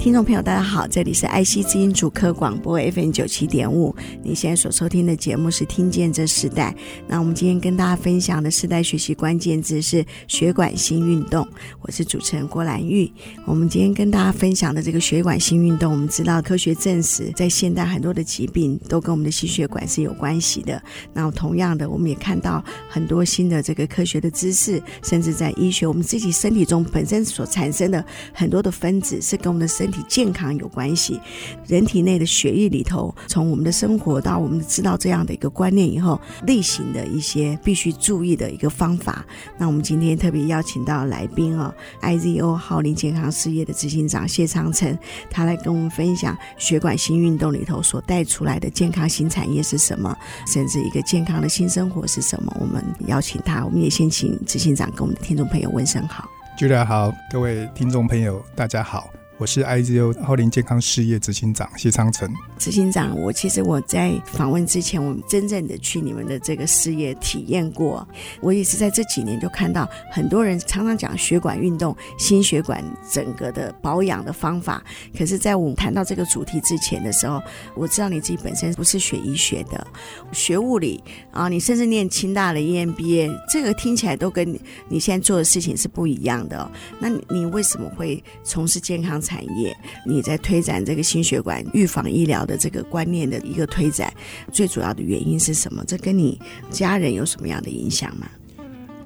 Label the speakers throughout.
Speaker 1: 听众朋友，大家好，这里是爱惜之音主客广播 FM 九七点五。你现在所收听的节目是《听见这时代》。那我们今天跟大家分享的世代学习关键字是血管性运动。我是主持人郭兰玉。我们今天跟大家分享的这个血管性运动，我们知道科学证实，在现代很多的疾病都跟我们的心血管是有关系的。那同样的，我们也看到很多新的这个科学的知识，甚至在医学，我们自己身体中本身所产生的很多的分子，是跟我们的身体健康有关系，人体内的血液里头，从我们的生活到我们知道这样的一个观念以后，例行的一些必须注意的一个方法。那我们今天特别邀请到来宾哦，IZO 浩林健康事业的执行长谢昌成，他来跟我们分享血管新运动里头所带出来的健康新产业是什么，甚至一个健康的新生活是什么。我们邀请他，我们也先请执行长跟我们的听众朋友问声好。
Speaker 2: Julia 好，各位听众朋友大家好。我是 IZO 浩林健康事业执行长谢昌成。
Speaker 1: 执行长，我其实我在访问之前，我们真正的去你们的这个事业体验过。我也是在这几年就看到很多人常常讲血管运动、心血管整个的保养的方法。可是，在我们谈到这个主题之前的时候，我知道你自己本身不是学医学的，学物理啊，你甚至念清大的 EMBA，这个听起来都跟你现在做的事情是不一样的。那你为什么会从事健康产业？你在推展这个心血管预防医疗的这个观念的一个推展，最主要的原因是什么？这跟你家人有什么样的影响吗？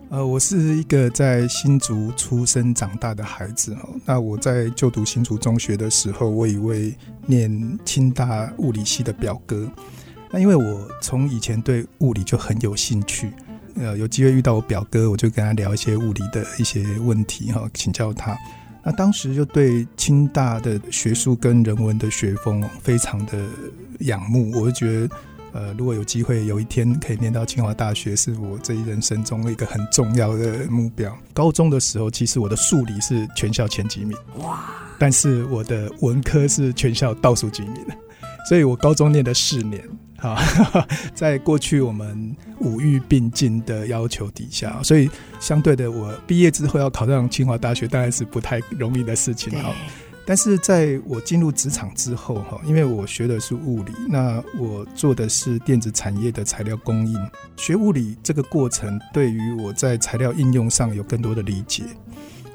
Speaker 2: 呃，我是一个在新竹出生长大的孩子哈。那我在就读新竹中学的时候，我有一位念清大物理系的表哥。那因为我从以前对物理就很有兴趣，呃，有机会遇到我表哥，我就跟他聊一些物理的一些问题哈，请教他。那当时就对清大的学术跟人文的学风非常的仰慕，我就觉得，呃，如果有机会有一天可以念到清华大学，是我这一人生中一个很重要的目标。高中的时候，其实我的数理是全校前几名，哇！但是我的文科是全校倒数几名，所以我高中念了四年。啊，在过去我们五育并进的要求底下，所以相对的，我毕业之后要考上清华大学，当然是不太容易的事情哈。但是在我进入职场之后哈，因为我学的是物理，那我做的是电子产业的材料供应，学物理这个过程对于我在材料应用上有更多的理解，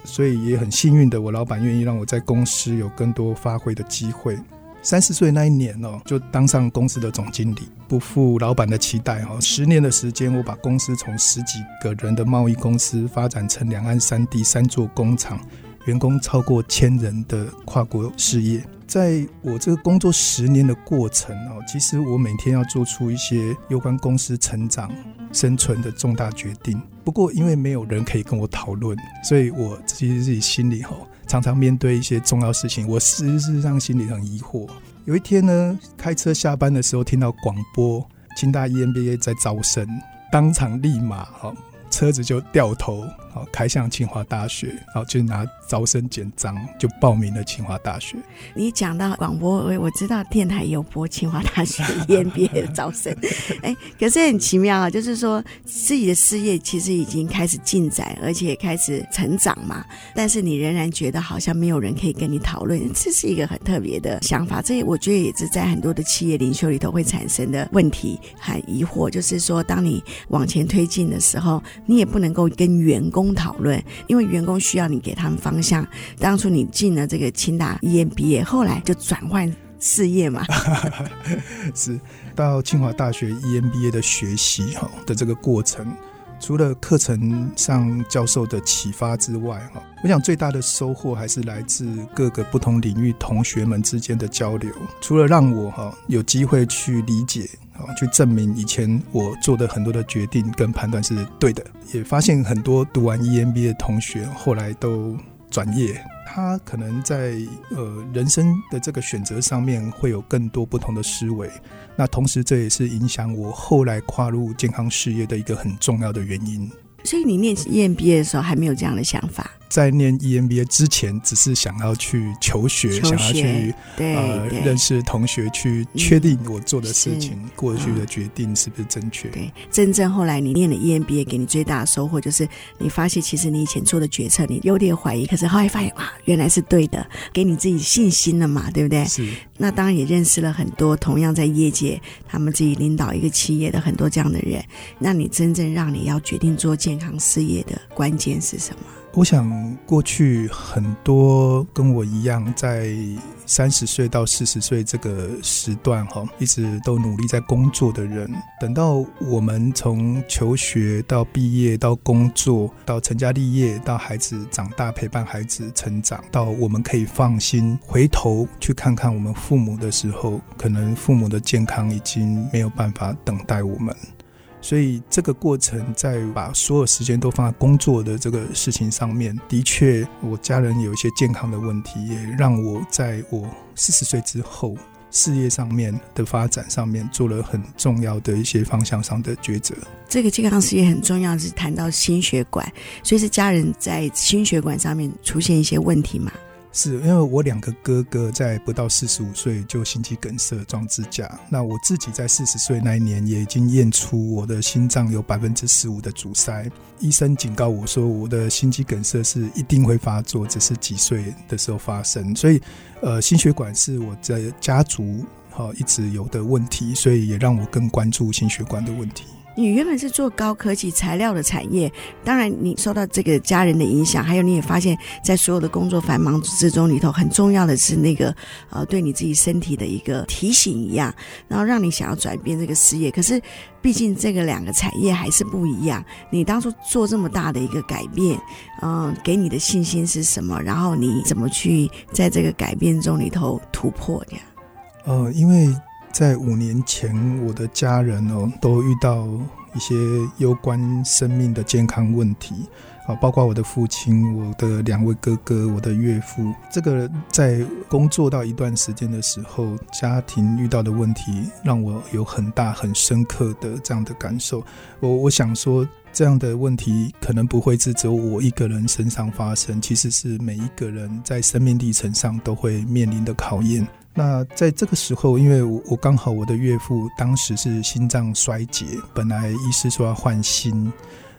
Speaker 2: 所以也很幸运的，我老板愿意让我在公司有更多发挥的机会。三十岁那一年哦，就当上公司的总经理，不负老板的期待哦。十年的时间，我把公司从十几个人的贸易公司发展成两岸三地三座工厂，员工超过千人的跨国事业。在我这个工作十年的过程哦，其实我每天要做出一些有关公司成长、生存的重大决定。不过，因为没有人可以跟我讨论，所以我其实自己心里吼。常常面对一些重要事情，我事实上心里很疑惑。有一天呢，开车下班的时候听到广播，清大 EMBA 在招生，当场立马哈。车子就掉头，好开向清华大学，然后就拿招生简章就报名了清华大学。
Speaker 1: 你讲到广播，我我知道电台有播清华大学 EMBA 的招生，哎，可是很奇妙啊，就是说自己的事业其实已经开始进展，而且开始成长嘛，但是你仍然觉得好像没有人可以跟你讨论，这是一个很特别的想法。这我觉得也是在很多的企业领袖里头会产生的问题和疑惑，就是说当你往前推进的时候。你也不能够跟员工工讨论，因为员工需要你给他们方向。当初你进了这个清大 EMBA，后来就转换事业嘛。
Speaker 2: 是到清华大学 EMBA 的学习哈的这个过程，除了课程上教授的启发之外哈，我想最大的收获还是来自各个不同领域同学们之间的交流。除了让我哈有机会去理解。去证明以前我做的很多的决定跟判断是对的，也发现很多读完 EMBA 的同学后来都转业，他可能在呃人生的这个选择上面会有更多不同的思维。那同时这也是影响我后来跨入健康事业的一个很重要的原因。
Speaker 1: 所以你念 EMBA 的时候还没有这样的想法。
Speaker 2: 在念 EMBA 之前，只是想要去求学，
Speaker 1: 求学
Speaker 2: 想要去
Speaker 1: 对
Speaker 2: 呃认识同学，去确定我做的事情、
Speaker 1: 是
Speaker 2: 过去的决定是不是正确。
Speaker 1: 对，真正后来你念了 EMBA，给你最大的收获就是你发现，其实你以前做的决策你有点怀疑，可是后来发现哇，原来是对的，给你自己信心了嘛，对不对？
Speaker 2: 是。
Speaker 1: 那当然也认识了很多同样在业界，他们自己领导一个企业的很多这样的人。那你真正让你要决定做健康事业的关键是什么？
Speaker 2: 我想，过去很多跟我一样，在三十岁到四十岁这个时段，哈，一直都努力在工作的人，等到我们从求学到毕业到工作，到成家立业，到孩子长大陪伴孩子成长，到我们可以放心回头去看看我们父母的时候，可能父母的健康已经没有办法等待我们。所以这个过程，在把所有时间都放在工作的这个事情上面，的确，我家人有一些健康的问题，也让我在我四十岁之后，事业上面的发展上面做了很重要的一些方向上的抉择。
Speaker 1: 这个健康事业很重要，是谈到心血管，所以是家人在心血管上面出现一些问题嘛？
Speaker 2: 是因为我两个哥哥在不到四十五岁就心肌梗塞装支架，那我自己在四十岁那一年也已经验出我的心脏有百分之十五的阻塞，医生警告我说我的心肌梗塞是一定会发作，只是几岁的时候发生，所以呃心血管是我在家族哈一直有的问题，所以也让我更关注心血管的问题。
Speaker 1: 你原本是做高科技材料的产业，当然你受到这个家人的影响，还有你也发现，在所有的工作繁忙之中里头，很重要的是那个呃，对你自己身体的一个提醒一样，然后让你想要转变这个事业。可是毕竟这个两个产业还是不一样。你当初做这么大的一个改变，嗯、给你的信心是什么？然后你怎么去在这个改变中里头突破这样？
Speaker 2: 呃，因为。在五年前，我的家人哦都遇到一些攸关生命的健康问题啊，包括我的父亲、我的两位哥哥、我的岳父。这个在工作到一段时间的时候，家庭遇到的问题让我有很大、很深刻的这样的感受。我我想说，这样的问题可能不会是只有我一个人身上发生，其实是每一个人在生命历程上都会面临的考验。那在这个时候，因为我我刚好我的岳父当时是心脏衰竭，本来医师说要换心，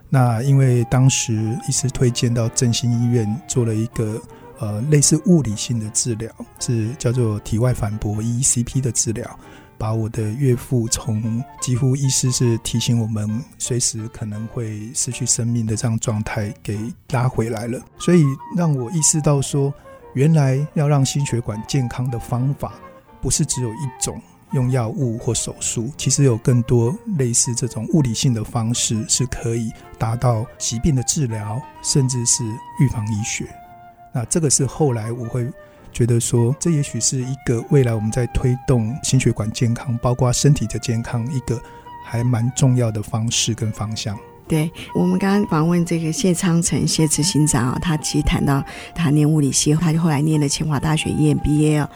Speaker 2: 那因为当时医师推荐到振兴医院做了一个呃类似物理性的治疗，是叫做体外反搏 ECP 的治疗，把我的岳父从几乎医师是提醒我们随时可能会失去生命的这样状态给拉回来了，所以让我意识到说。原来要让心血管健康的方法，不是只有一种用药物或手术，其实有更多类似这种物理性的方式，是可以达到疾病的治疗，甚至是预防医学。那这个是后来我会觉得说，这也许是一个未来我们在推动心血管健康，包括身体的健康，一个还蛮重要的方式跟方向。
Speaker 1: 对，我们刚刚访问这个谢昌成谢执行长啊，他其实谈到他念物理系，他就后来念了清华大学 EMBA 哦，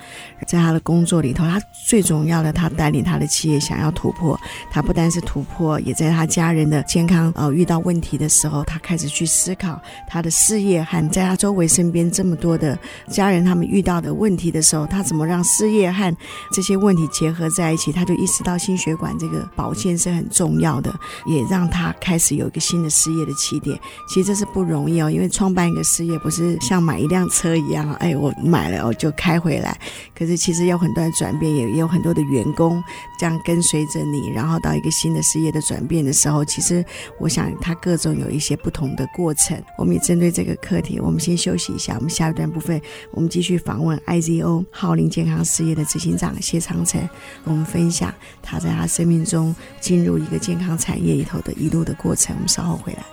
Speaker 1: 在他的工作里头，他最重要的，他带领他的企业想要突破，他不单是突破，也在他家人的健康呃遇到问题的时候，他开始去思考他的事业和在他周围身边这么多的家人他们遇到的问题的时候，他怎么让事业和这些问题结合在一起，他就意识到心血管这个保健是很重要的，也让他开始有。有一个新的事业的起点，其实这是不容易哦。因为创办一个事业不是像买一辆车一样，哎，我买了我就开回来。可是其实有很多的转变，也也有很多的员工这样跟随着你，然后到一个新的事业的转变的时候，其实我想它各种有一些不同的过程。我们也针对这个课题，我们先休息一下。我们下一段部分，我们继续访问 IZO 浩龄健康事业的执行长谢长程，我们分享他在他生命中进入一个健康产业里头的一路的过程。我们稍后回来。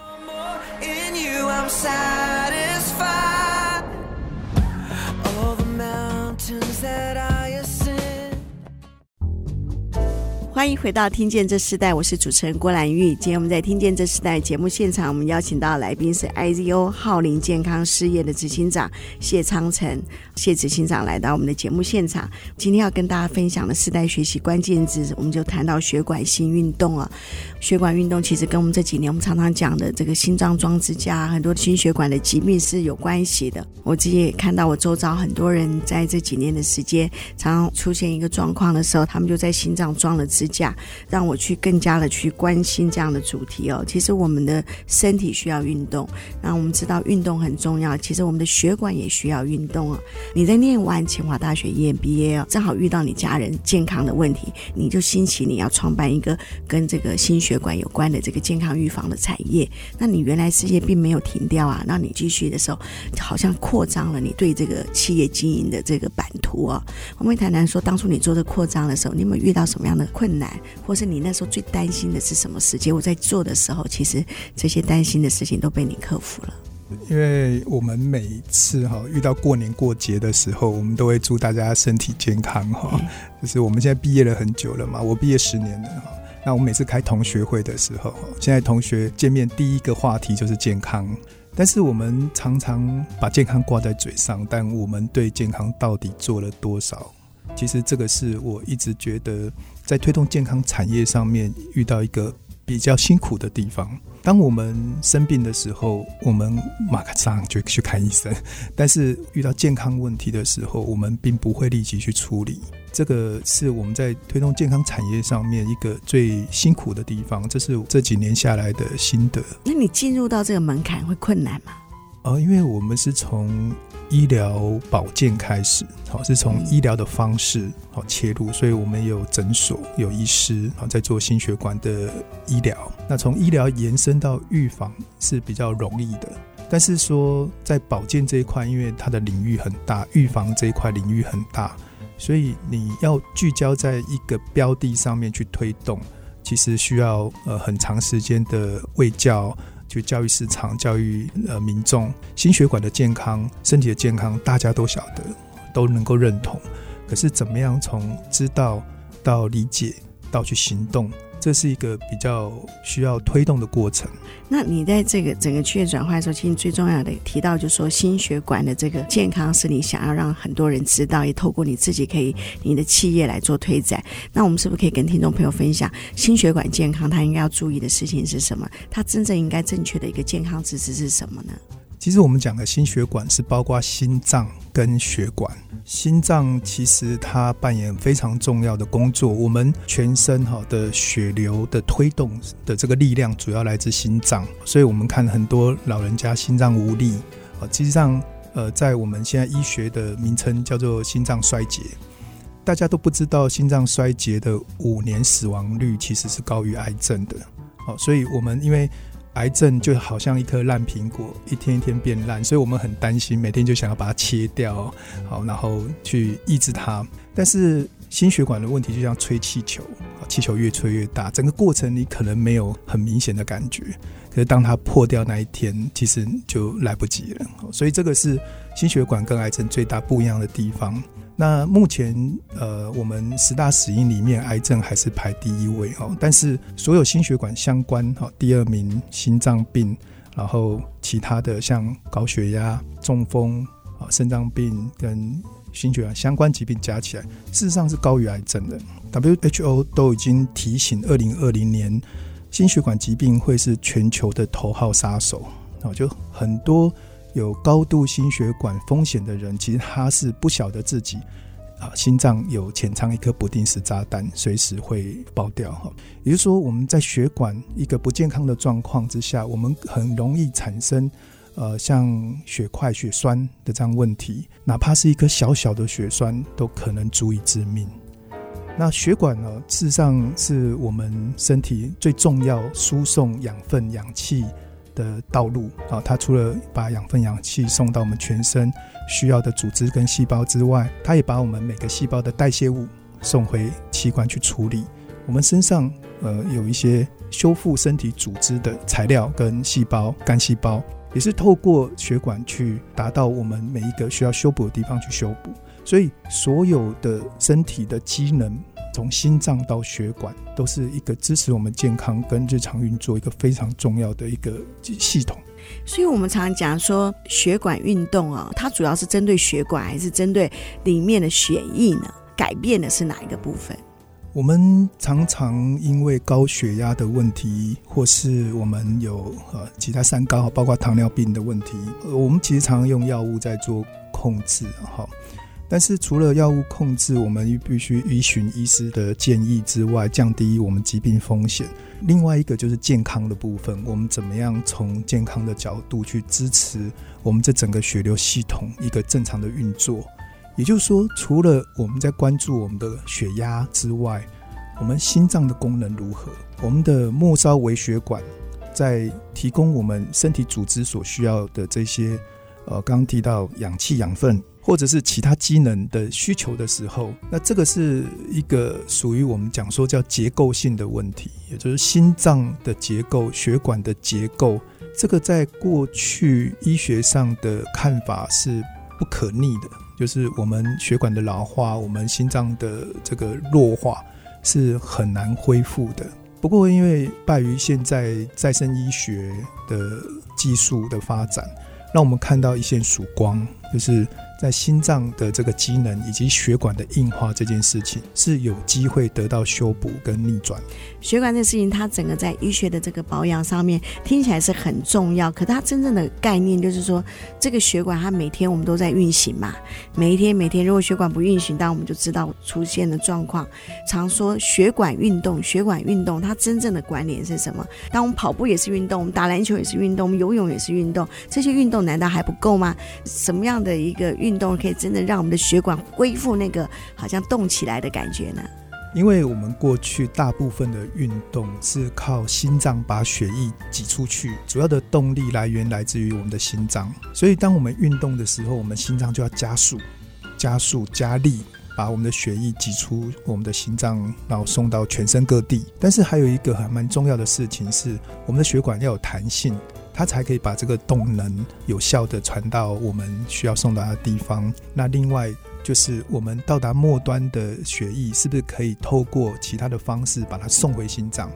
Speaker 1: 欢迎回到《听见这时代》，我是主持人郭兰玉。今天我们在《听见这时代》节目现场，我们邀请到来宾是 IZO 浩林健康事业的执行长谢昌成，谢执行长来到我们的节目现场。今天要跟大家分享的世代学习关键字，我们就谈到血管性运动啊。血管运动其实跟我们这几年我们常常讲的这个心脏装支架、很多心血管的疾病是有关系的。我自己也看到我周遭很多人在这几年的时间，常常出现一个状况的时候，他们就在心脏装了支架，让我去更加的去关心这样的主题哦。其实我们的身体需要运动，那我们知道运动很重要。其实我们的血管也需要运动啊。你在念完清华大学 EMBA 哦，正好遇到你家人健康的问题，你就兴起你要创办一个跟这个心血管有关的这个健康预防的产业。那你原来事业并没有停掉啊，那你继续的时候，好像扩张了你对这个企业经营的这个版图啊。我们谈谈说，当初你做这扩张的时候，你有没有遇到什么样的困难？难，或是你那时候最担心的是什么事？结果在做的时候，其实这些担心的事情都被你克服了。
Speaker 2: 因为我们每一次哈遇到过年过节的时候，我们都会祝大家身体健康哈。就是我们现在毕业了很久了嘛，我毕业十年了哈。那我们每次开同学会的时候，现在同学见面第一个话题就是健康。但是我们常常把健康挂在嘴上，但我们对健康到底做了多少？其实这个是我一直觉得在推动健康产业上面遇到一个比较辛苦的地方。当我们生病的时候，我们马上就去看医生；但是遇到健康问题的时候，我们并不会立即去处理。这个是我们在推动健康产业上面一个最辛苦的地方。这是这几年下来的心得。
Speaker 1: 那你进入到这个门槛会困难吗？
Speaker 2: 呃，因为我们是从医疗保健开始，好，是从医疗的方式好切入，所以我们有诊所、有医师，好在做心血管的医疗。那从医疗延伸到预防是比较容易的，但是说在保健这一块，因为它的领域很大，预防这一块领域很大，所以你要聚焦在一个标的上面去推动，其实需要呃很长时间的卫教。去教育市场，教育呃民众，心血管的健康，身体的健康，大家都晓得，都能够认同。可是怎么样从知道到理解到去行动？这是一个比较需要推动的过程。
Speaker 1: 那你在这个整个区业转换的时候，其实最重要的提到就是说，心血管的这个健康是你想要让很多人知道，也透过你自己可以你的企业来做推展。那我们是不是可以跟听众朋友分享，心血管健康它应该要注意的事情是什么？它真正应该正确的一个健康知识是什么呢？
Speaker 2: 其实我们讲的心血管是包括心脏跟血管。心脏其实它扮演非常重要的工作。我们全身哈的血流的推动的这个力量主要来自心脏，所以我们看很多老人家心脏无力啊，其实上呃在我们现在医学的名称叫做心脏衰竭。大家都不知道心脏衰竭的五年死亡率其实是高于癌症的。好，所以我们因为。癌症就好像一颗烂苹果，一天一天变烂，所以我们很担心，每天就想要把它切掉，好，然后去抑制它。但是心血管的问题就像吹气球，气球越吹越大，整个过程你可能没有很明显的感觉，可是当它破掉那一天，其实就来不及了。所以这个是心血管跟癌症最大不一样的地方。那目前，呃，我们十大死因里面，癌症还是排第一位哦。但是所有心血管相关，哈，第二名心脏病，然后其他的像高血压、中风啊、肾脏病跟心血管相关疾病加起来，事实上是高于癌症的。WHO 都已经提醒，二零二零年心血管疾病会是全球的头号杀手啊，就很多。有高度心血管风险的人，其实他是不晓得自己啊，心脏有潜藏一颗不定时炸弹，随时会爆掉哈。也就是说，我们在血管一个不健康的状况之下，我们很容易产生呃像血块、血栓的这样问题，哪怕是一颗小小的血栓，都可能足以致命。那血管呢，事实上是我们身体最重要输送养分、氧气。的道路啊，它除了把养分、氧气送到我们全身需要的组织跟细胞之外，它也把我们每个细胞的代谢物送回器官去处理。我们身上呃有一些修复身体组织的材料跟细胞，干细胞也是透过血管去达到我们每一个需要修补的地方去修补。所以所有的身体的机能从心脏到血管，都是一个支持我们健康跟日常运作一个非常重要的一个系统。
Speaker 1: 所以，我们常常讲说血管运动啊，它主要是针对血管，还是针对里面的血液呢？改变的是哪一个部分？
Speaker 2: 我们常常因为高血压的问题，或是我们有呃其他三高，包括糖尿病的问题，我们其实常常用药物在做控制，哈。但是除了药物控制，我们必须依循医师的建议之外，降低我们疾病风险。另外一个就是健康的部分，我们怎么样从健康的角度去支持我们这整个血流系统一个正常的运作？也就是说，除了我们在关注我们的血压之外，我们心脏的功能如何？我们的末梢微血管在提供我们身体组织所需要的这些，呃，刚刚提到氧气、养分。或者是其他机能的需求的时候，那这个是一个属于我们讲说叫结构性的问题，也就是心脏的结构、血管的结构。这个在过去医学上的看法是不可逆的，就是我们血管的老化，我们心脏的这个弱化是很难恢复的。不过，因为拜于现在再生医学的技术的发展，让我们看到一线曙光，就是。在心脏的这个机能以及血管的硬化这件事情是有机会得到修补跟逆转。
Speaker 1: 血管这事情，它整个在医学的这个保养上面听起来是很重要，可它真正的概念就是说，这个血管它每天我们都在运行嘛，每一天每天，如果血管不运行，当然我们就知道出现的状况。常说血管运动，血管运动，它真正的关联是什么？当我们跑步也是运动，我们打篮球也是运动，我们游泳也是运动，这些运动难道还不够吗？什么样的一个运？运动可以真的让我们的血管恢复那个好像动起来的感觉呢？
Speaker 2: 因为我们过去大部分的运动是靠心脏把血液挤出去，主要的动力来源来自于我们的心脏。所以当我们运动的时候，我们心脏就要加速、加速、加力，把我们的血液挤出我们的心脏，然后送到全身各地。但是还有一个还蛮重要的事情是，我们的血管要有弹性。它才可以把这个动能有效地传到我们需要送达的地方。那另外就是我们到达末端的血液是不是可以透过其他的方式把它送回心脏？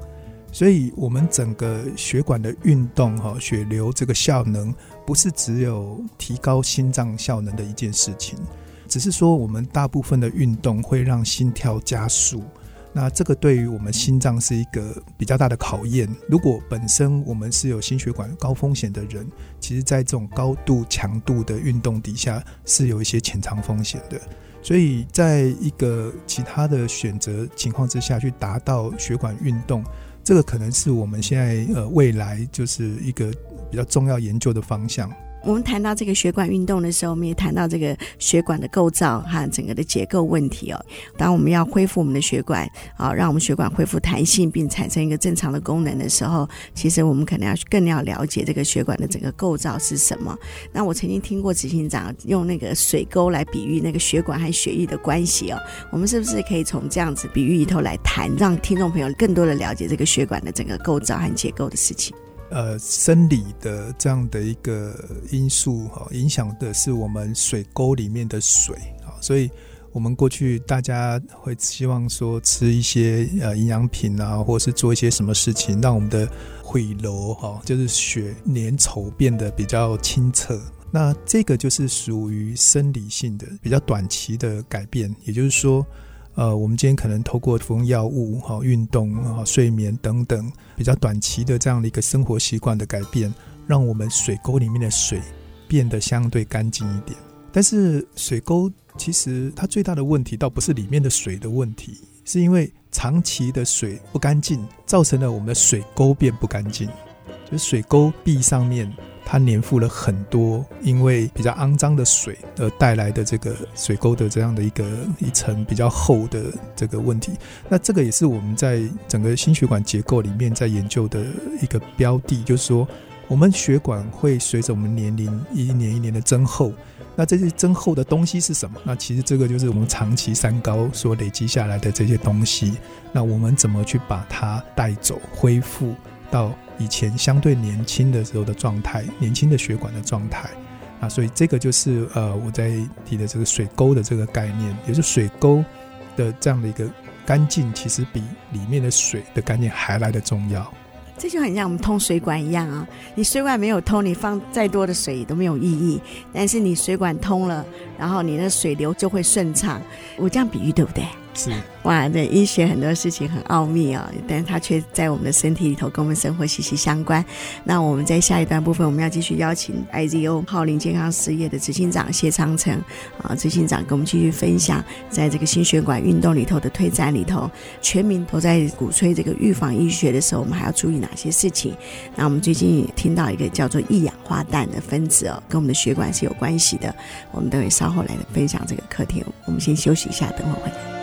Speaker 2: 所以，我们整个血管的运动哈，血流这个效能不是只有提高心脏效能的一件事情，只是说我们大部分的运动会让心跳加速。那这个对于我们心脏是一个比较大的考验。如果本身我们是有心血管高风险的人，其实在这种高度强度的运动底下是有一些潜藏风险的。所以，在一个其他的选择情况之下去达到血管运动，这个可能是我们现在呃未来就是一个比较重要研究的方向。
Speaker 1: 我们谈到这个血管运动的时候，我们也谈到这个血管的构造和整个的结构问题哦。当我们要恢复我们的血管啊，让我们血管恢复弹性并产生一个正常的功能的时候，其实我们可能要更要了解这个血管的整个构造是什么。那我曾经听过执行长用那个水沟来比喻那个血管和血液的关系哦。我们是不是可以从这样子比喻里头来谈，让听众朋友更多的了解这个血管的整个构造和结构的事情？
Speaker 2: 呃，生理的这样的一个因素哈，影响的是我们水沟里面的水啊，所以我们过去大家会希望说吃一些呃营养品啊，或是做一些什么事情，让我们的血流哈，就是血粘稠变得比较清澈。那这个就是属于生理性的比较短期的改变，也就是说。呃，我们今天可能透过服用药物、哈运动、哈睡眠等等比较短期的这样的一个生活习惯的改变，让我们水沟里面的水变得相对干净一点。但是水沟其实它最大的问题倒不是里面的水的问题，是因为长期的水不干净，造成了我们的水沟变不干净，就是水沟壁上面。它粘附了很多因为比较肮脏的水而带来的这个水沟的这样的一个一层比较厚的这个问题。那这个也是我们在整个心血管结构里面在研究的一个标的，就是说我们血管会随着我们年龄一年一年的增厚。那这些增厚的东西是什么？那其实这个就是我们长期三高所累积下来的这些东西。那我们怎么去把它带走、恢复到？以前相对年轻的时候的状态，年轻的血管的状态，啊，所以这个就是呃我在提的这个水沟的这个概念，也就是水沟的这样的一个干净其实比里面的水的干净还来得重要。
Speaker 1: 这就很像我们通水管一样啊，你水管没有通，你放再多的水都没有意义。但是你水管通了，然后你的水流就会顺畅。我这样比喻对不对？
Speaker 2: 是
Speaker 1: 哇，对，医学很多事情很奥秘啊、但是它却在我们的身体里头跟我们生活息息相关。那我们在下一段部分，我们要继续邀请 IZO 浩林健康事业的执行长谢昌成啊，执行长跟我们继续分享，在这个心血管运动里头的推展里头，全民都在鼓吹这个预防医学的时候，我们还要注意哪些事情？那我们最近听到一个叫做一氧化氮的分子哦，跟我们的血管是有关系的，我们等会稍后来分享这个课题。我们先休息一下，等会回来。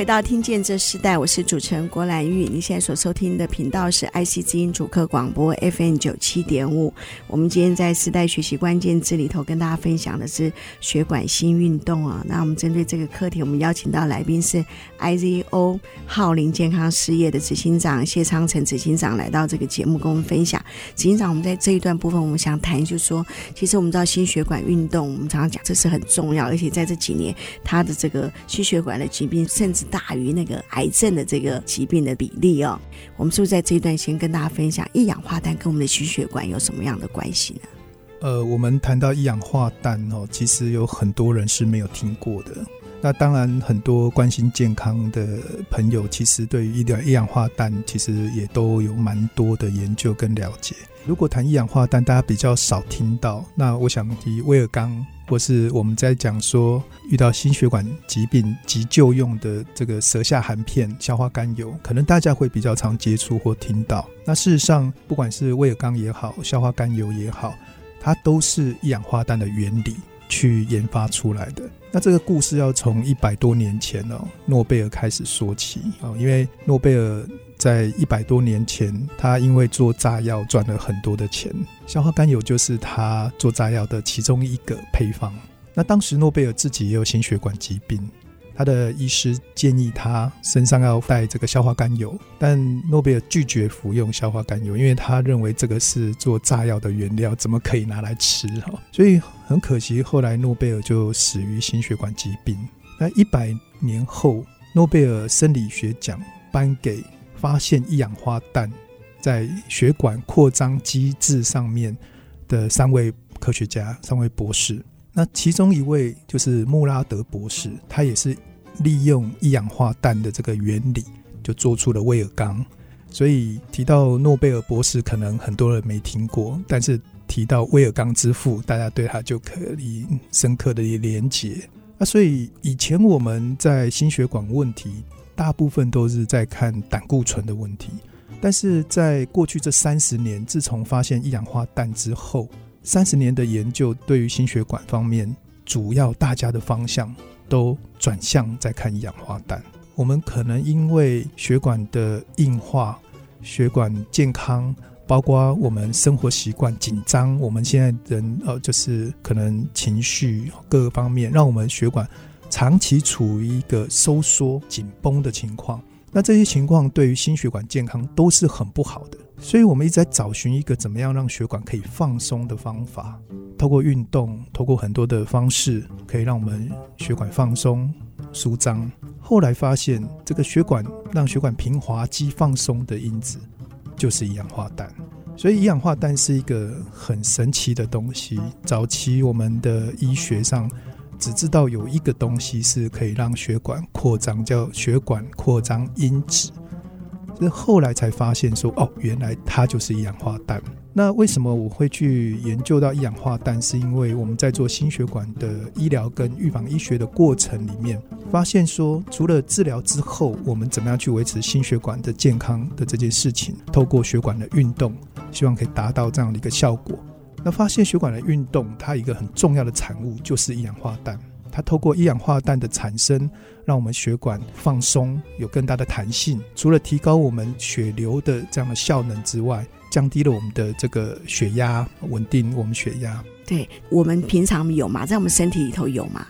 Speaker 1: 回到听见这时代，我是主持人郭兰玉。你现在所收听的频道是 IC 之音主客广播 FM 九七点五。我们今天在时代学习关键字里头跟大家分享的是血管新运动啊。那我们针对这个课题，我们邀请到来宾是 IZO 浩林健康事业的执行长谢昌成执行长来到这个节目跟我们分享。执行长，我们在这一段部分，我们想谈就是说，其实我们知道心血管运动，我们常常讲这是很重要，而且在这几年，他的这个心血管的疾病甚至大于那个癌症的这个疾病的比例哦，我们是不是在这一段先跟大家分享一氧化氮跟我们的心血管有什么样的关系呢？
Speaker 2: 呃，我们谈到一氧化氮哦，其实有很多人是没有听过的。那当然，很多关心健康的朋友，其实对于一点一氧化氮，其实也都有蛮多的研究跟了解。如果谈一氧化氮，大家比较少听到，那我想提威尔刚。或是我们在讲说遇到心血管疾病急救用的这个舌下含片消化甘油，可能大家会比较常接触或听到。那事实上，不管是威尔刚也好，消化甘油也好，它都是一氧化氮的原理去研发出来的。那这个故事要从一百多年前哦，诺贝尔开始说起哦，因为诺贝尔。在一百多年前，他因为做炸药赚了很多的钱，消化甘油就是他做炸药的其中一个配方。那当时诺贝尔自己也有心血管疾病，他的医师建议他身上要带这个消化甘油，但诺贝尔拒绝服用消化甘油，因为他认为这个是做炸药的原料，怎么可以拿来吃？哈，所以很可惜，后来诺贝尔就死于心血管疾病。那一百年后，诺贝尔生理学奖颁给。发现一氧化氮在血管扩张机制上面的三位科学家，三位博士。那其中一位就是穆拉德博士，他也是利用一氧化氮的这个原理，就做出了威尔刚。所以提到诺贝尔博士，可能很多人没听过，但是提到威尔刚之父，大家对他就可以深刻的连结。那所以以前我们在心血管问题。大部分都是在看胆固醇的问题，但是在过去这三十年，自从发现一氧化氮之后，三十年的研究对于心血管方面，主要大家的方向都转向在看一氧化氮。我们可能因为血管的硬化、血管健康，包括我们生活习惯紧张，我们现在人呃就是可能情绪各个方面，让我们血管。长期处于一个收缩紧绷的情况，那这些情况对于心血管健康都是很不好的。所以，我们一直在找寻一个怎么样让血管可以放松的方法，透过运动，透过很多的方式，可以让我们血管放松、舒张。后来发现，这个血管让血管平滑肌放松的因子就是一氧化氮。所以，一氧化氮是一个很神奇的东西。早期我们的医学上。只知道有一个东西是可以让血管扩张，叫血管扩张因子。这后来才发现说，哦，原来它就是一氧化氮。那为什么我会去研究到一氧化氮？是因为我们在做心血管的医疗跟预防医学的过程里面，发现说，除了治疗之后，我们怎么样去维持心血管的健康的这件事情，透过血管的运动，希望可以达到这样的一个效果。那发现血管的运动，它一个很重要的产物就是一氧化氮。它透过一氧化氮的产生，让我们血管放松，有更大的弹性。除了提高我们血流的这样的效能之外，降低了我们的这个血压，稳定我们血压。
Speaker 1: 对，我们平常有吗？在我们身体里头有吗？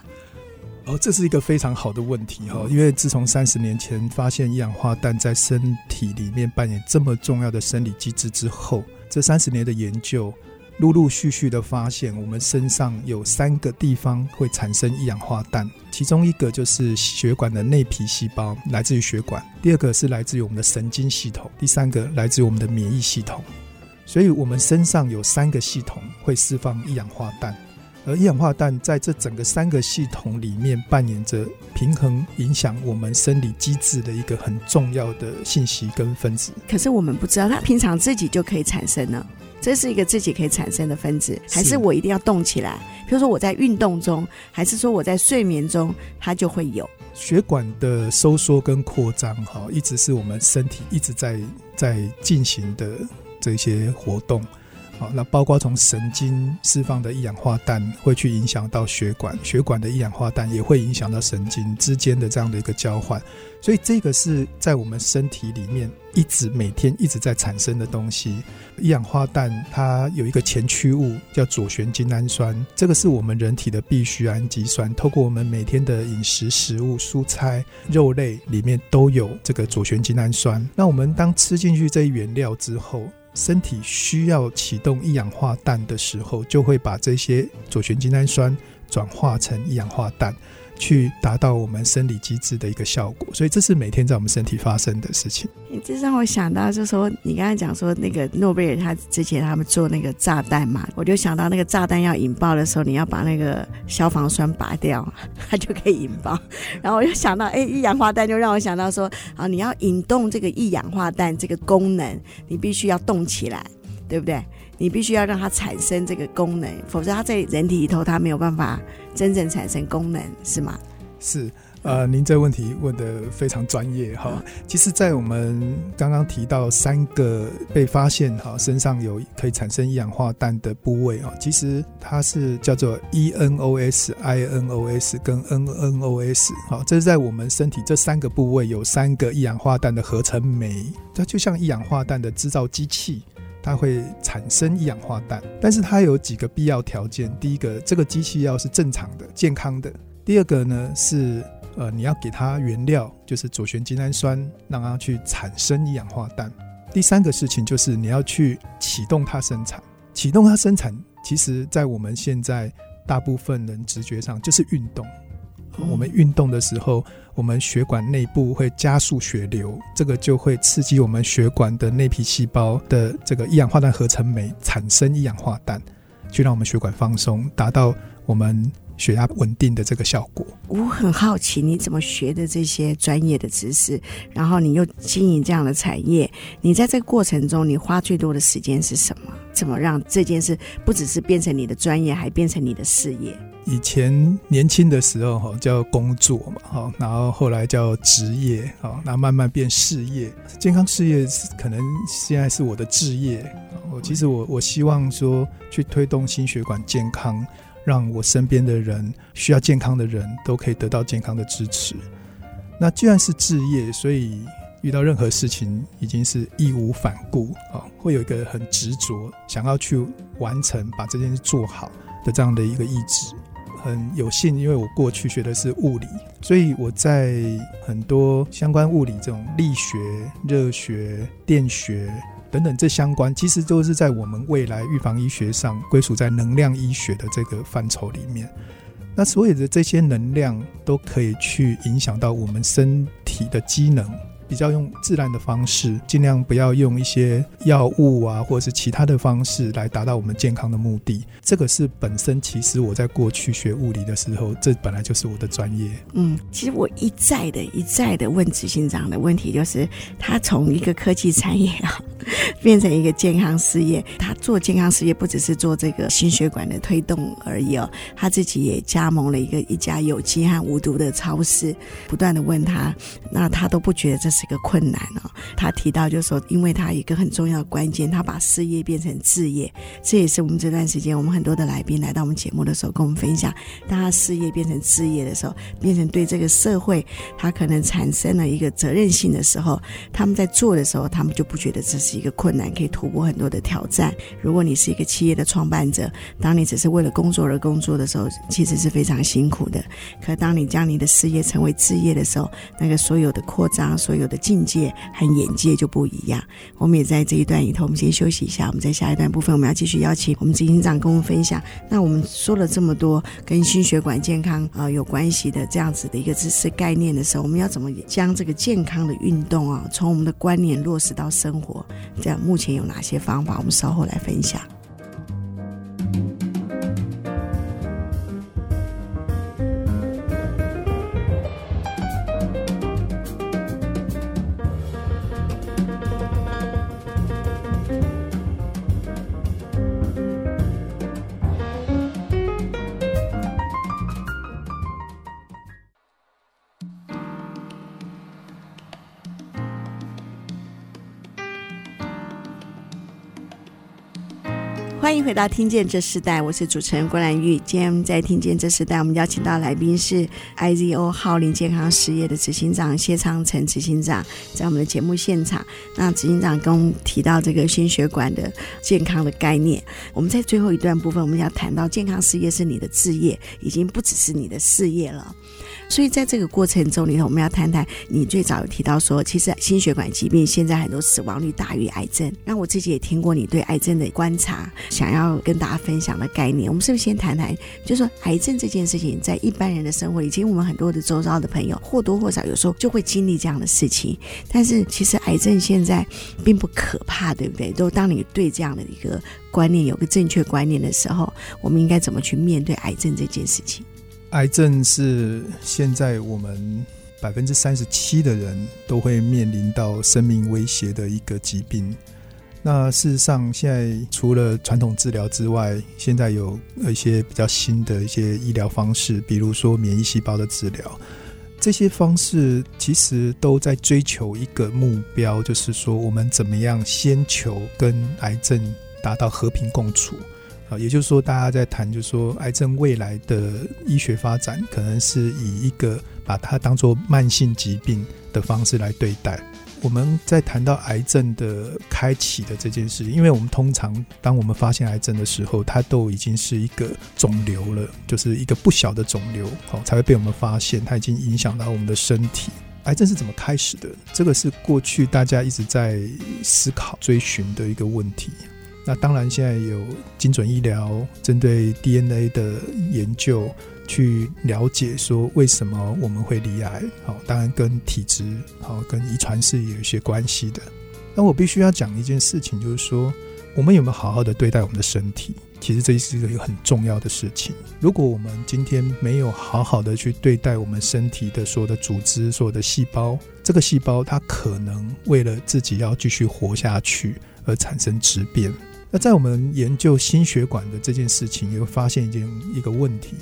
Speaker 2: 哦，这是一个非常好的问题哈，因为自从三十年前发现一氧化氮在身体里面扮演这么重要的生理机制之后，这三十年的研究，陆陆续续的发现，我们身上有三个地方会产生一氧化氮，其中一个就是血管的内皮细胞，来自于血管；第二个是来自于我们的神经系统；第三个来自于我们的免疫系统。所以，我们身上有三个系统会释放一氧化氮。而一氧化氮在这整个三个系统里面扮演着平衡、影响我们生理机制的一个很重要的信息跟分子。
Speaker 1: 可是我们不知道，它平常自己就可以产生呢？这是一个自己可以产生的分子，还是我一定要动起来？比如说我在运动中，还是说我在睡眠中，它就会有？
Speaker 2: 血管的收缩跟扩张，哈，一直是我们身体一直在在进行的这些活动。好，那包括从神经释放的一氧化氮会去影响到血管，血管的一氧化氮也会影响到神经之间的这样的一个交换，所以这个是在我们身体里面一直每天一直在产生的东西。一氧化氮它有一个前驱物叫左旋精氨酸，这个是我们人体的必需氨基酸，透过我们每天的饮食食物、蔬菜、肉类里面都有这个左旋精氨酸。那我们当吃进去这一原料之后，身体需要启动一氧化氮的时候，就会把这些左旋精氨酸转化成一氧化氮。去达到我们生理机制的一个效果，所以这是每天在我们身体发生的事情。
Speaker 1: 你这让我想到，就是说你刚才讲说那个诺贝尔他之前他们做那个炸弹嘛，我就想到那个炸弹要引爆的时候，你要把那个消防栓拔掉，它就可以引爆。然后我就想到，哎，一氧化氮就让我想到说，啊，你要引动这个一氧化氮这个功能，你必须要动起来，对不对？你必须要让它产生这个功能，否则它在人体里头它没有办法真正产生功能，是吗？
Speaker 2: 是，呃，您这个问题问的非常专业哈。其实，在我们刚刚提到三个被发现哈身上有可以产生一氧化氮的部位啊，其实它是叫做 eNOS、iNOS 跟 NNOS 好，这是在我们身体这三个部位有三个一氧化氮的合成酶，它就像一氧化氮的制造机器。它会产生一氧化氮，但是它有几个必要条件。第一个，这个机器要是正常的、健康的；第二个呢，是呃，你要给它原料，就是左旋精氨酸，让它去产生一氧化氮；第三个事情就是你要去启动它生产。启动它生产，其实在我们现在大部分人直觉上就是运动。我们运动的时候，我们血管内部会加速血流，这个就会刺激我们血管的内皮细胞的这个一氧化氮合成酶产生一氧化氮，去让我们血管放松，达到我们血压稳定的这个效果。
Speaker 1: 我很好奇，你怎么学的这些专业的知识，然后你又经营这样的产业，你在这个过程中，你花最多的时间是什么？怎么让这件事不只是变成你的专业，还变成你的事业？
Speaker 2: 以前年轻的时候哈叫工作嘛哈，然后后来叫职业哈，那慢慢变事业。健康事业可能现在是我的志业。我其实我我希望说去推动心血管健康，让我身边的人需要健康的人都可以得到健康的支持。那既然是志业，所以遇到任何事情已经是义无反顾啊，会有一个很执着想要去完成，把这件事做好的这样的一个意志。很有幸，因为我过去学的是物理，所以我在很多相关物理这种力学、热学、电学等等这相关，其实都是在我们未来预防医学上归属在能量医学的这个范畴里面。那所有的这些能量都可以去影响到我们身体的机能。比较用自然的方式，尽量不要用一些药物啊，或者是其他的方式来达到我们健康的目的。这个是本身，其实我在过去学物理的时候，这本来就是我的专业。
Speaker 1: 嗯，其实我一再的、一再的问执行长的问题，就是他从一个科技产业啊，变成一个健康事业。他做健康事业，不只是做这个心血管的推动而已哦，他自己也加盟了一个一家有机和无毒的超市。不断的问他，那他都不觉得这是。是一个困难哦。他提到就是说，因为他一个很重要的关键，他把事业变成置业，这也是我们这段时间我们很多的来宾来到我们节目的时候跟我们分享，当他事业变成置业的时候，变成对这个社会他可能产生了一个责任性的时候，他们在做的时候，他们就不觉得这是一个困难，可以突破很多的挑战。如果你是一个企业的创办者，当你只是为了工作而工作的时候，其实是非常辛苦的。可当你将你的事业成为置业的时候，那个所有的扩张、所有的境界和眼界就不一样。我们也在这一段里头，我们先休息一下。我们在下一段部分，我们要继续邀请我们执行长跟我们分享。那我们说了这么多跟心血管健康啊、呃、有关系的这样子的一个知识概念的时候，我们要怎么将这个健康的运动啊，从我们的观念落实到生活？这样目前有哪些方法？我们稍后来分享。回到《听见这时代》，我是主持人郭兰玉。今天在《听见这时代》，我们邀请到来宾是 IZO 浩龄健康事业的执行长谢昌成执行长，在我们的节目现场。那执行长跟我们提到这个心血管的健康的概念。我们在最后一段部分，我们要谈到健康事业是你的志业，已经不只是你的事业了。所以在这个过程中里头，我们要谈谈你最早有提到说，其实心血管疾病现在很多死亡率大于癌症。那我自己也听过你对癌症的观察，想要要跟大家分享的概念。我们是不是先谈谈，就是说癌症这件事情，在一般人的生活以及我们很多的周遭的朋友或多或少有时候就会经历这样的事情。但是其实癌症现在并不可怕，对不对？都当你对这样的一个观念有个正确观念的时候，我们应该怎么去面对癌症这件事情？
Speaker 2: 癌症是现在我们百分之三十七的人都会面临到生命威胁的一个疾病。那事实上，现在除了传统治疗之外，现在有一些比较新的一些医疗方式，比如说免疫细胞的治疗。这些方式其实都在追求一个目标，就是说我们怎么样先求跟癌症达到和平共处。啊，也就是说，大家在谈，就是说，癌症未来的医学发展，可能是以一个把它当作慢性疾病的方式来对待。我们在谈到癌症的开启的这件事，因为我们通常当我们发现癌症的时候，它都已经是一个肿瘤了，就是一个不小的肿瘤，好，才会被我们发现，它已经影响到我们的身体。癌症是怎么开始的？这个是过去大家一直在思考、追寻的一个问题。那当然，现在有精准医疗针对 DNA 的研究，去了解说为什么我们会罹癌。好，当然跟体质好跟遗传是有一些关系的。那我必须要讲一件事情，就是说我们有没有好好的对待我们的身体？其实这是一个很重要的事情。如果我们今天没有好好的去对待我们身体的所有的组织、所有的细胞，这个细胞它可能为了自己要继续活下去而产生质变。那在我们研究心血管的这件事情，也会发现一件一个问题：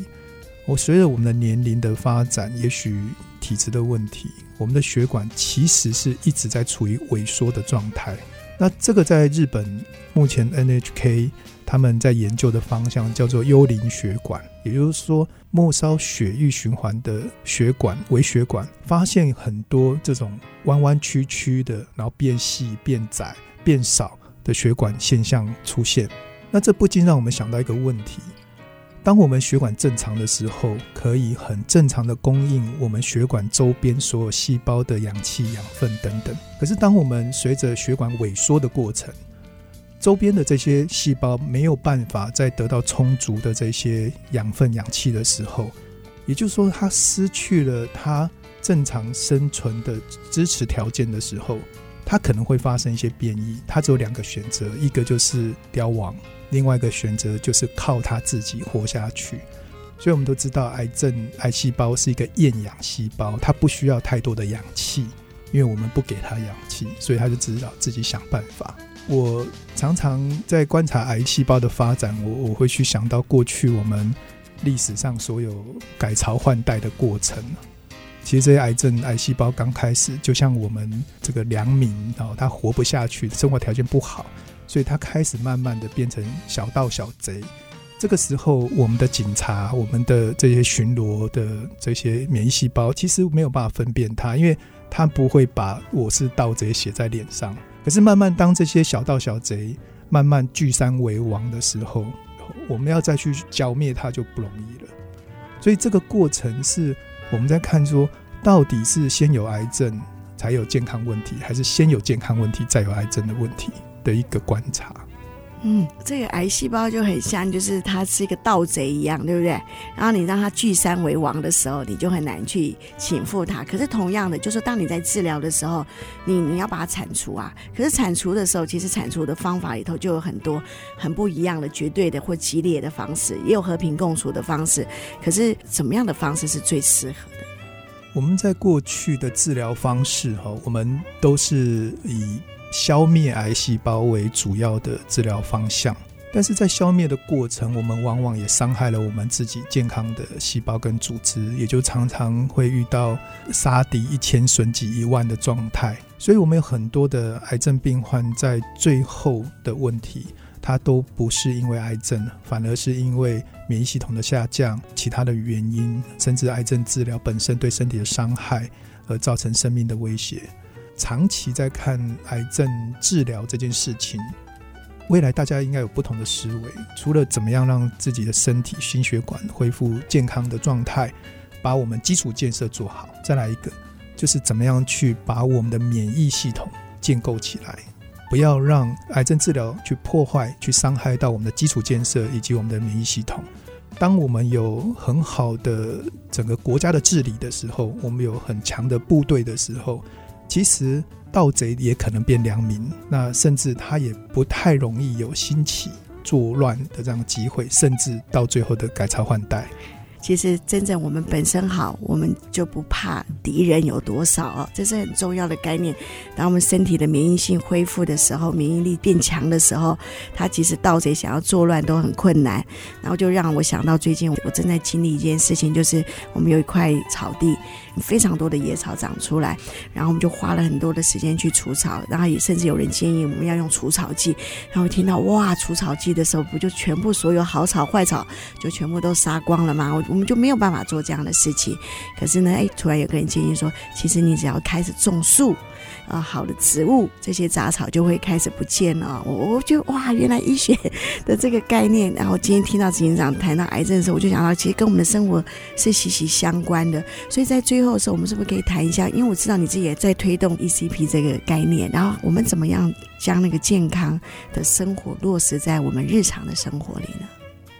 Speaker 2: 我随着我们的年龄的发展，也许体质的问题，我们的血管其实是一直在处于萎缩的状态。那这个在日本目前 NHK 他们在研究的方向叫做幽灵血管，也就是说末梢血液循环的血管微血管，发现很多这种弯弯曲曲的，然后变细、变窄、变少。的血管现象出现，那这不禁让我们想到一个问题：当我们血管正常的时候，可以很正常的供应我们血管周边所有细胞的氧气、养分等等。可是，当我们随着血管萎缩的过程，周边的这些细胞没有办法再得到充足的这些养分、氧气的时候，也就是说，它失去了它正常生存的支持条件的时候。它可能会发生一些变异，它只有两个选择，一个就是凋亡，另外一个选择就是靠他自己活下去。所以我们都知道，癌症癌细胞是一个厌氧细胞，它不需要太多的氧气，因为我们不给它氧气，所以它就知道自己想办法。我常常在观察癌细胞的发展，我我会去想到过去我们历史上所有改朝换代的过程。其实这些癌症癌细胞刚开始，就像我们这个良民哦，他活不下去，生活条件不好，所以他开始慢慢的变成小盗小贼。这个时候，我们的警察、我们的这些巡逻的这些免疫细胞，其实没有办法分辨他，因为他不会把“我是盗贼”写在脸上。可是，慢慢当这些小盗小贼慢慢聚山为王的时候，我们要再去剿灭他就不容易了。所以，这个过程是我们在看说，到底是先有癌症才有健康问题，还是先有健康问题再有癌症的问题的一个观察。
Speaker 1: 嗯，这个癌细胞就很像，就是它是一个盗贼一样，对不对？然后你让它聚山为王的时候，你就很难去倾覆它。可是同样的，就是当你在治疗的时候，你你要把它铲除啊。可是铲除的时候，其实铲除的方法里头就有很多很不一样的、绝对的或激烈的方式，也有和平共处的方式。可是怎么样的方式是最适合的？
Speaker 2: 我们在过去的治疗方式哈，我们都是以。消灭癌细胞为主要的治疗方向，但是在消灭的过程，我们往往也伤害了我们自己健康的细胞跟组织，也就常常会遇到杀敌一千损己一万的状态。所以，我们有很多的癌症病患在最后的问题，它都不是因为癌症，反而是因为免疫系统的下降、其他的原因，甚至癌症治疗本身对身体的伤害，而造成生命的威胁。长期在看癌症治疗这件事情，未来大家应该有不同的思维。除了怎么样让自己的身体心血管恢复健康的状态，把我们基础建设做好，再来一个就是怎么样去把我们的免疫系统建构起来，不要让癌症治疗去破坏、去伤害到我们的基础建设以及我们的免疫系统。当我们有很好的整个国家的治理的时候，我们有很强的部队的时候。其实盗贼也可能变良民，那甚至他也不太容易有兴起作乱的这样机会，甚至到最后的改朝换代。
Speaker 1: 其实，真正我们本身好，我们就不怕敌人有多少，这是很重要的概念。当我们身体的免疫性恢复的时候，免疫力变强的时候，他其实盗贼想要作乱都很困难。然后就让我想到最近我正在经历一件事情，就是我们有一块草地，非常多的野草长出来，然后我们就花了很多的时间去除草，然后也甚至有人建议我们要用除草剂。然后听到哇，除草剂的时候，不就全部所有好草坏草就全部都杀光了吗？我我们就没有办法做这样的事情。可是呢，哎，突然有个人建议说，其实你只要开始种树。啊，好的植物，这些杂草就会开始不见了。我我觉得哇，原来医学的这个概念。然后今天听到执行长谈到癌症的时候，我就想到，其实跟我们的生活是息息相关的。所以在最后的时候，我们是不是可以谈一下？因为我知道你自己也在推动 ECP 这个概念，然后我们怎么样将那个健康的生活落实在我们日常的生活里呢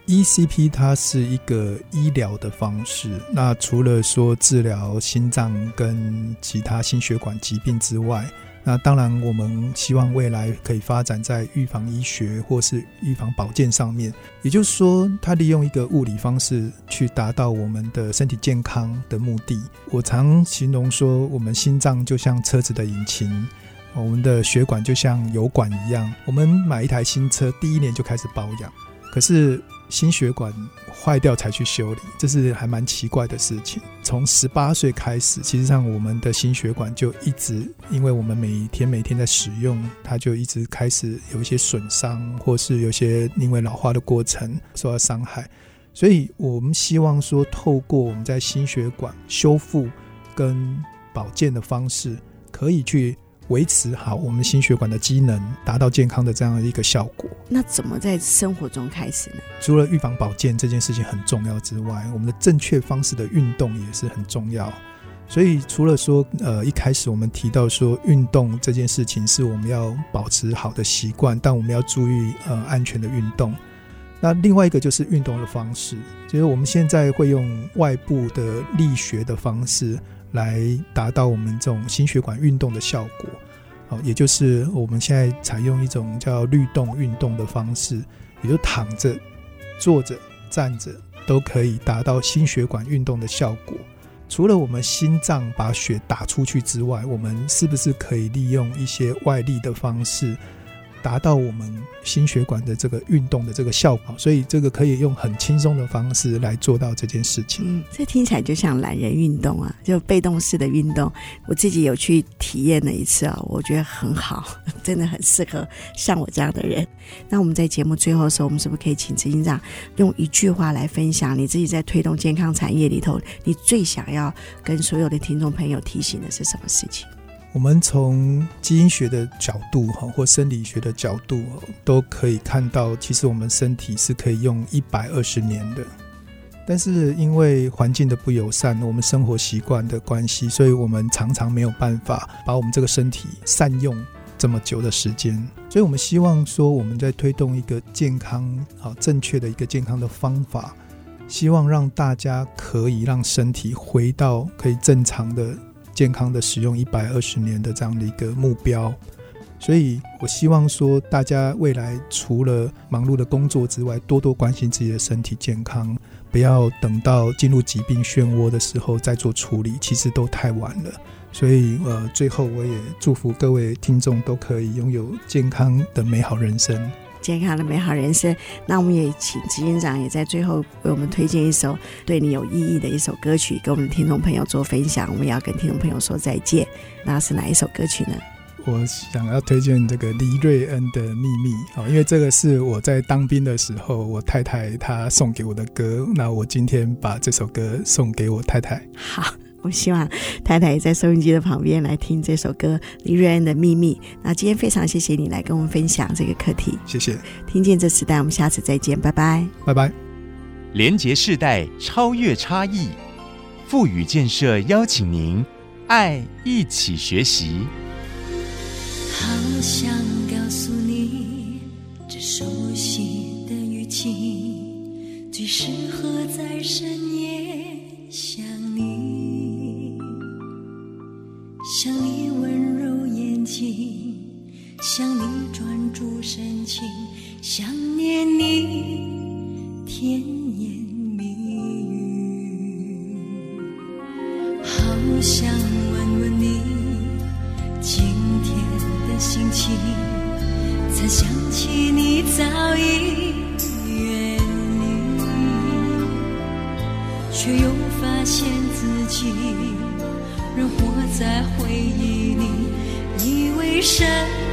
Speaker 2: ？ECP 它是一个医疗的方式，那除了说治疗心脏跟其他心血管疾病之外，那当然我们希望未来可以发展在预防医学或是预防保健上面。也就是说，它利用一个物理方式去达到我们的身体健康的目的。我常形容说，我们心脏就像车子的引擎，我们的血管就像油管一样。我们买一台新车，第一年就开始保养，可是心血管坏掉才去修理，这是还蛮奇怪的事情。从十八岁开始，其实上我们的心血管就一直，因为我们每天每天在使用，它就一直开始有一些损伤，或是有些因为老化的过程受到伤害。所以我们希望说，透过我们在心血管修复跟保健的方式，可以去。维持好我们心血管的机能，达到健康的这样的一个效果。
Speaker 1: 那怎么在生活中开始呢？
Speaker 2: 除了预防保健这件事情很重要之外，我们的正确方式的运动也是很重要。所以除了说，呃，一开始我们提到说运动这件事情是我们要保持好的习惯，但我们要注意呃安全的运动。那另外一个就是运动的方式，就是我们现在会用外部的力学的方式。来达到我们这种心血管运动的效果，好，也就是我们现在采用一种叫律动运动的方式，也就躺着、坐着、站着都可以达到心血管运动的效果。除了我们心脏把血打出去之外，我们是不是可以利用一些外力的方式，达到我们心血管的这个运动的这个效果，所以这个可以用很轻松的方式来做到这件事情。
Speaker 1: 嗯，这听起来就像懒人运动啊，就被动式的运动。我自己有去体验了一次啊，我觉得很好，真的很适合像我这样的人。那我们在节目最后的时候，我们是不是可以请执行长用一句话来分享你自己在推动健康产业里头，你最想要跟所有的听众朋友提醒的是什么事情？
Speaker 2: 我们从基因学的角度哈，或生理学的角度，都可以看到，其实我们身体是可以用一百二十年的。但是因为环境的不友善，我们生活习惯的关系，所以我们常常没有办法把我们这个身体善用这么久的时间。所以我们希望说，我们在推动一个健康好正确的一个健康的方法，希望让大家可以让身体回到可以正常的。健康的使用一百二十年的这样的一个目标，所以我希望说，大家未来除了忙碌的工作之外，多多关心自己的身体健康，不要等到进入疾病漩涡的时候再做处理，其实都太晚了。所以，呃，最后我也祝福各位听众都可以拥有健康的美好人生。
Speaker 1: 健康的美好人生，那我们也请执行长也在最后为我们推荐一首对你有意义的一首歌曲，跟我们听众朋友做分享。我们要跟听众朋友说再见，那是哪一首歌曲呢？
Speaker 2: 我想要推荐这个黎瑞恩的《秘密》啊，因为这个是我在当兵的时候，我太太她送给我的歌。那我今天把这首歌送给我太太。
Speaker 1: 好。我希望太太也在收音机的旁边来听这首歌《李瑞恩的秘密》。那今天非常谢谢你来跟我们分享这个课题，
Speaker 2: 谢谢。
Speaker 1: 听见这时代，我们下次再见，拜拜，
Speaker 2: 拜拜。
Speaker 3: 连结世代，超越差异，富予建设邀请您，爱一起学习。
Speaker 4: 好想告诉你，这熟悉的语气，最适合在深夜想想你温柔眼睛，想你专注深情，想念你甜言蜜语，好想问问你今天的心情，才想起你早已远离，却又深。